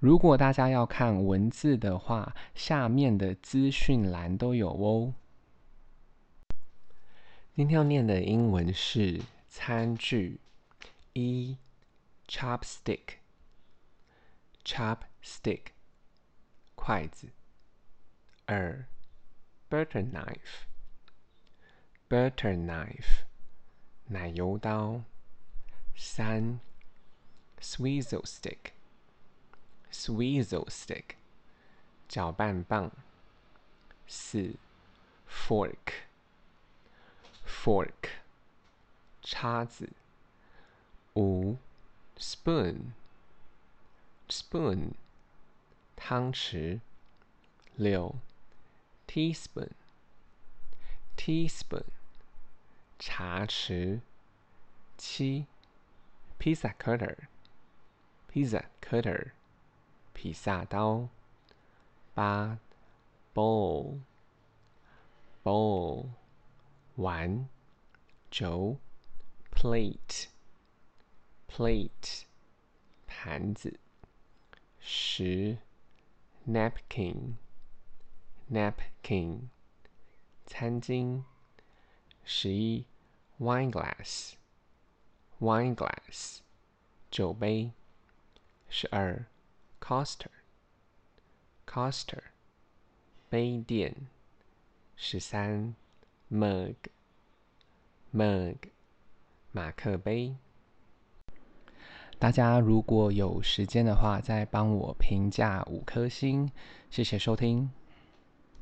如果大家要看文字的话，下面的资讯栏都有哦。今天要念的英文是餐具：一，chopstick，chopstick，筷子；二，butter knife，butter knife，奶油刀；三，swizzle stick。Swizzle stick，搅拌棒。四，fork，fork，叉子。五，spoon，spoon，汤匙。六，teaspoon，teaspoon，茶匙。七，pizza cutter，pizza cutter。披萨刀，八，bowl，bowl，碗，轴，plate，plate，盘子，十，napkin，napkin，餐巾，十一，wine glass，wine glass，酒杯，十二。Coster，Coster，杯垫。十三，Mug，Mug，马克杯。大家如果有时间的话，再帮我评价五颗星，谢谢收听。